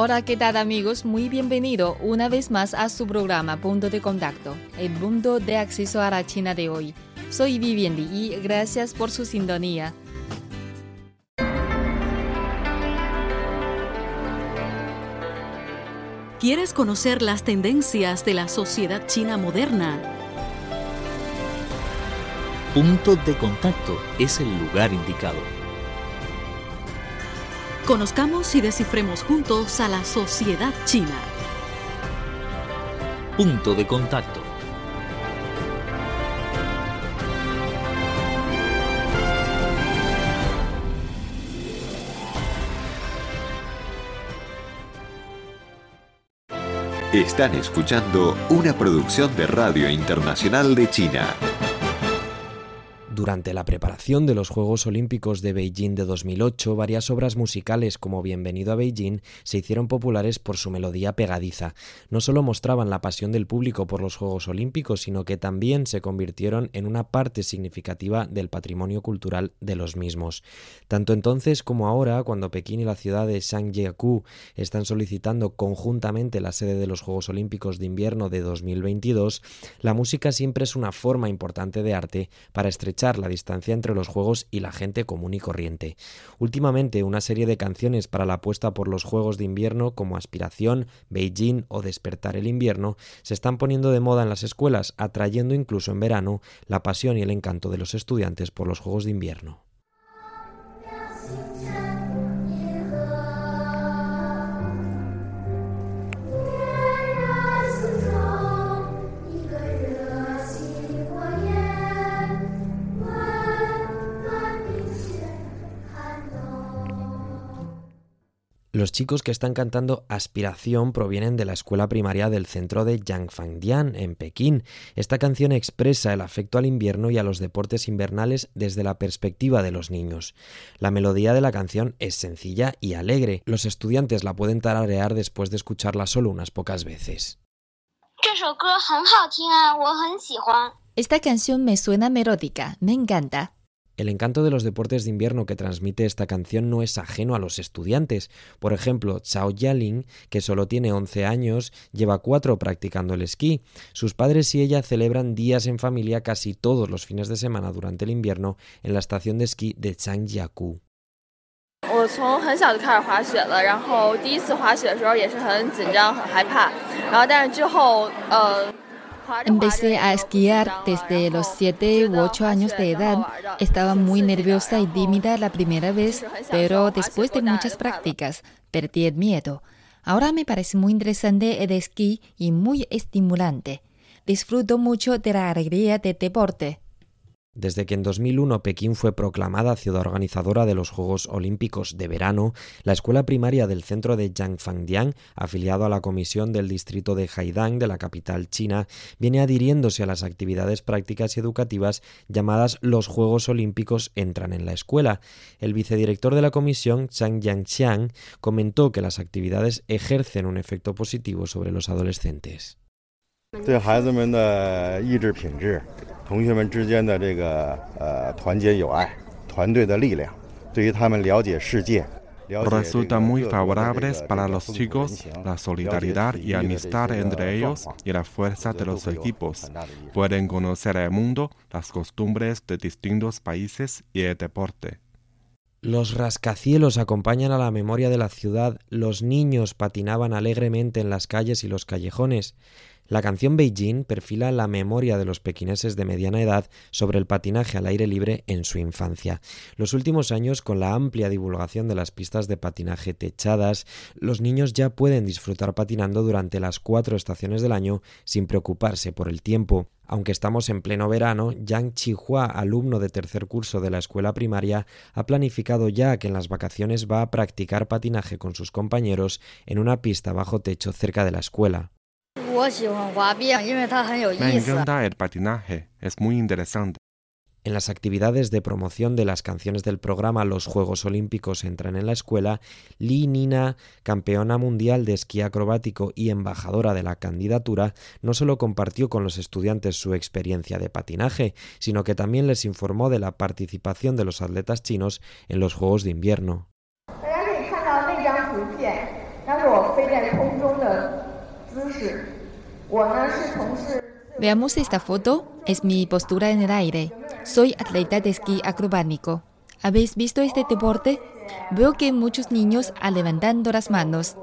Hola, ¿qué tal amigos? Muy bienvenido una vez más a su programa Punto de Contacto, el punto de acceso a la China de hoy. Soy Vivian Li y gracias por su sintonía. ¿Quieres conocer las tendencias de la sociedad china moderna? Punto de contacto es el lugar indicado. Conozcamos y descifremos juntos a la sociedad china. Punto de contacto. Están escuchando una producción de Radio Internacional de China. Durante la preparación de los Juegos Olímpicos de Beijing de 2008, varias obras musicales como Bienvenido a Beijing se hicieron populares por su melodía pegadiza. No solo mostraban la pasión del público por los Juegos Olímpicos, sino que también se convirtieron en una parte significativa del patrimonio cultural de los mismos. Tanto entonces como ahora, cuando Pekín y la ciudad de Shangjiakou están solicitando conjuntamente la sede de los Juegos Olímpicos de Invierno de 2022, la música siempre es una forma importante de arte para estrechar la distancia entre los juegos y la gente común y corriente. Últimamente, una serie de canciones para la apuesta por los Juegos de Invierno como Aspiración, Beijing o Despertar el Invierno se están poniendo de moda en las escuelas, atrayendo incluso en verano la pasión y el encanto de los estudiantes por los Juegos de Invierno. Los chicos que están cantando Aspiración provienen de la escuela primaria del centro de Yangfangdian, en Pekín. Esta canción expresa el afecto al invierno y a los deportes invernales desde la perspectiva de los niños. La melodía de la canción es sencilla y alegre. Los estudiantes la pueden tararear después de escucharla solo unas pocas veces. Esta canción me suena melódica, me encanta. El encanto de los deportes de invierno que transmite esta canción no es ajeno a los estudiantes. Por ejemplo, Chao Yaling, que solo tiene 11 años, lleva cuatro practicando el esquí. Sus padres y ella celebran días en familia casi todos los fines de semana durante el invierno en la estación de esquí de Changjiakou. Empecé a esquiar desde los 7 u 8 años de edad. Estaba muy nerviosa y tímida la primera vez, pero después de muchas prácticas perdí el miedo. Ahora me parece muy interesante el esquí y muy estimulante. Disfruto mucho de la alegría del deporte. Desde que en 2001 Pekín fue proclamada ciudad organizadora de los Juegos Olímpicos de Verano, la escuela primaria del centro de Yangfangdian, afiliado a la comisión del distrito de Haidang de la capital china, viene adhiriéndose a las actividades prácticas y educativas llamadas los Juegos Olímpicos entran en la escuela. El vicedirector de la comisión, Chang Yangxiang, comentó que las actividades ejercen un efecto positivo sobre los adolescentes. Resulta muy favorables para los chicos la solidaridad y amistad entre ellos y la fuerza de los equipos. Pueden conocer el mundo, las costumbres de distintos países y el deporte. Los rascacielos acompañan a la memoria de la ciudad, los niños patinaban alegremente en las calles y los callejones. La canción Beijing perfila la memoria de los pequineses de mediana edad sobre el patinaje al aire libre en su infancia. Los últimos años, con la amplia divulgación de las pistas de patinaje techadas, los niños ya pueden disfrutar patinando durante las cuatro estaciones del año sin preocuparse por el tiempo. Aunque estamos en pleno verano, Yang Chihua, alumno de tercer curso de la escuela primaria, ha planificado ya que en las vacaciones va a practicar patinaje con sus compañeros en una pista bajo techo cerca de la escuela. Me encanta el patinaje, es muy interesante. En las actividades de promoción de las canciones del programa Los Juegos Olímpicos entran en la escuela, Li Nina, campeona mundial de esquí acrobático y embajadora de la candidatura, no solo compartió con los estudiantes su experiencia de patinaje, sino que también les informó de la participación de los atletas chinos en los Juegos de Invierno. Veamos esta foto. Es mi postura en el aire. Soy atleta de esquí acrobático. ¿Habéis visto este deporte? Veo que muchos niños han levantando las manos.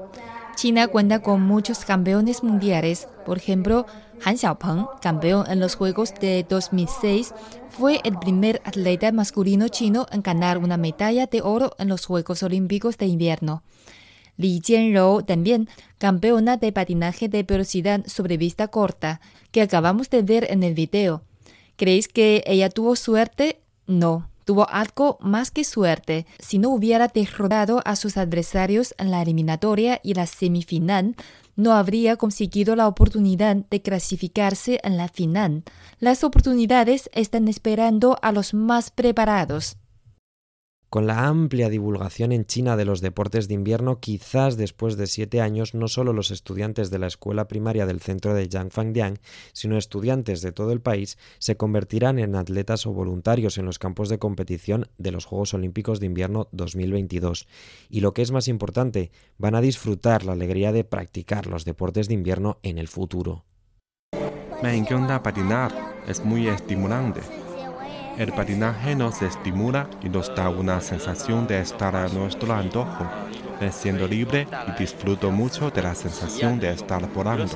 China cuenta con muchos campeones mundiales. Por ejemplo, Han Xiaopeng, campeón en los Juegos de 2006, fue el primer atleta masculino chino en ganar una medalla de oro en los Juegos Olímpicos de Invierno. Li Jianrou también, campeona de patinaje de velocidad sobre vista corta, que acabamos de ver en el video. ¿Creéis que ella tuvo suerte? No, tuvo algo más que suerte. Si no hubiera derrotado a sus adversarios en la eliminatoria y la semifinal, no habría conseguido la oportunidad de clasificarse en la final. Las oportunidades están esperando a los más preparados. Con la amplia divulgación en China de los deportes de invierno, quizás después de siete años no solo los estudiantes de la escuela primaria del centro de Yangfangdian, sino estudiantes de todo el país se convertirán en atletas o voluntarios en los campos de competición de los Juegos Olímpicos de Invierno 2022. Y lo que es más importante, van a disfrutar la alegría de practicar los deportes de invierno en el futuro. Me encanta patinar, es muy estimulante. El patinaje nos estimula y nos da una sensación de estar a nuestro antojo. Me siento libre y disfruto mucho de la sensación de estar volando.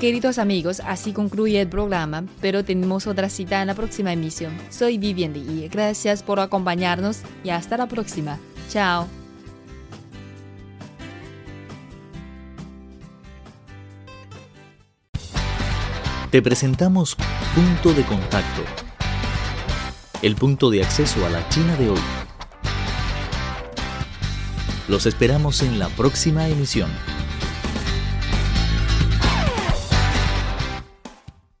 Queridos amigos, así concluye el programa, pero tenemos otra cita en la próxima emisión. Soy Vivian y gracias por acompañarnos y hasta la próxima. Chao. Te presentamos Punto de Contacto, el punto de acceso a la China de hoy. Los esperamos en la próxima emisión.